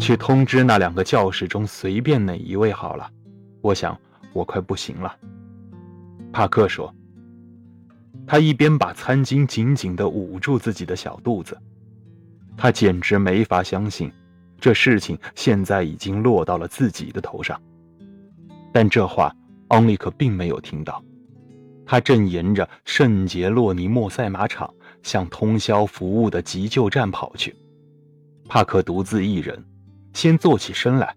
去通知那两个教室中随便哪一位好了，我想我快不行了。帕克说。他一边把餐巾紧紧地捂住自己的小肚子，他简直没法相信，这事情现在已经落到了自己的头上。但这话，奥利克并没有听到，他正沿着圣杰洛尼莫赛马场向通宵服务的急救站跑去。帕克独自一人，先坐起身来，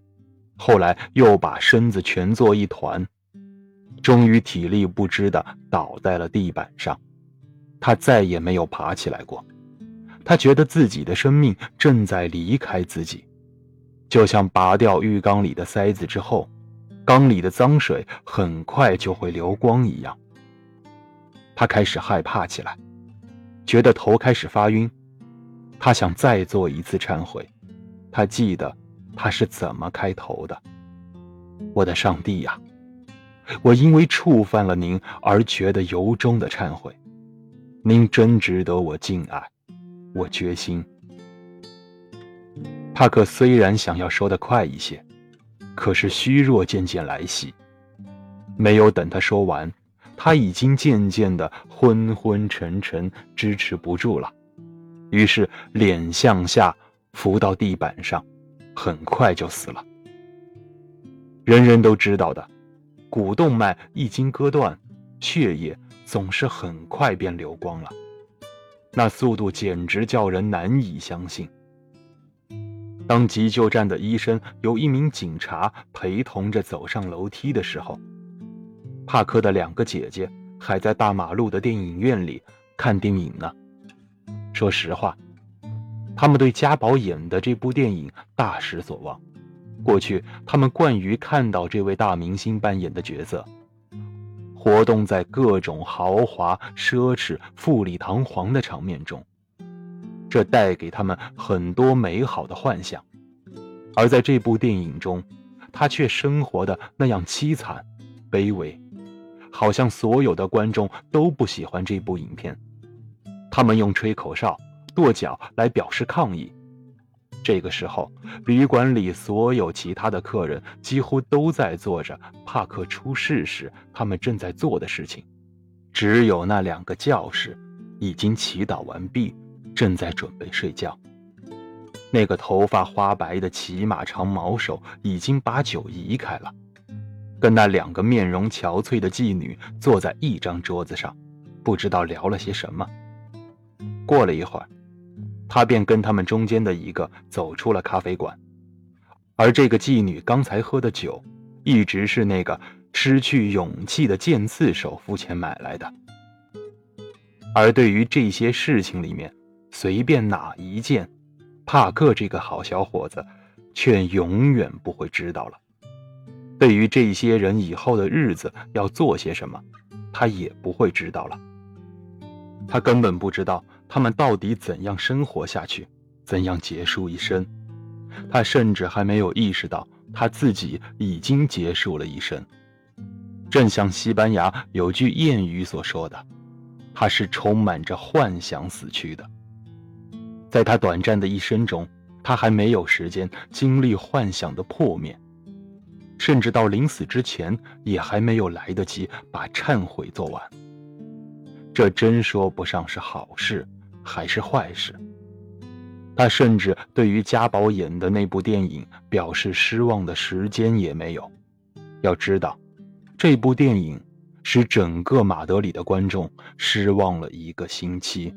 后来又把身子蜷作一团。终于体力不支的倒在了地板上，他再也没有爬起来过。他觉得自己的生命正在离开自己，就像拔掉浴缸里的塞子之后，缸里的脏水很快就会流光一样。他开始害怕起来，觉得头开始发晕。他想再做一次忏悔。他记得他是怎么开头的：“我的上帝呀！”我因为触犯了您而觉得由衷的忏悔，您真值得我敬爱，我决心。帕克虽然想要说的快一些，可是虚弱渐渐来袭，没有等他说完，他已经渐渐的昏昏沉沉，支持不住了，于是脸向下伏到地板上，很快就死了。人人都知道的。股动脉一经割断，血液总是很快便流光了，那速度简直叫人难以相信。当急救站的医生由一名警察陪同着走上楼梯的时候，帕克的两个姐姐还在大马路的电影院里看电影呢。说实话，他们对家宝演的这部电影大失所望。过去，他们惯于看到这位大明星扮演的角色，活动在各种豪华、奢侈、富丽堂皇的场面中，这带给他们很多美好的幻想。而在这部电影中，他却生活的那样凄惨、卑微，好像所有的观众都不喜欢这部影片。他们用吹口哨、跺脚来表示抗议。这个时候，旅馆里所有其他的客人几乎都在做着帕克出事时他们正在做的事情，只有那两个教士已经祈祷完毕，正在准备睡觉。那个头发花白的骑马长毛手已经把酒移开了，跟那两个面容憔悴的妓女坐在一张桌子上，不知道聊了些什么。过了一会儿。他便跟他们中间的一个走出了咖啡馆，而这个妓女刚才喝的酒，一直是那个失去勇气的剑刺手付钱买来的。而对于这些事情里面，随便哪一件，帕克这个好小伙子，却永远不会知道了。对于这些人以后的日子要做些什么，他也不会知道了。他根本不知道。他们到底怎样生活下去，怎样结束一生？他甚至还没有意识到他自己已经结束了一生。正像西班牙有句谚语所说的，他是充满着幻想死去的。在他短暂的一生中，他还没有时间经历幻想的破灭，甚至到临死之前，也还没有来得及把忏悔做完。这真说不上是好事。还是坏事。他甚至对于家宝演的那部电影表示失望的时间也没有。要知道，这部电影使整个马德里的观众失望了一个星期。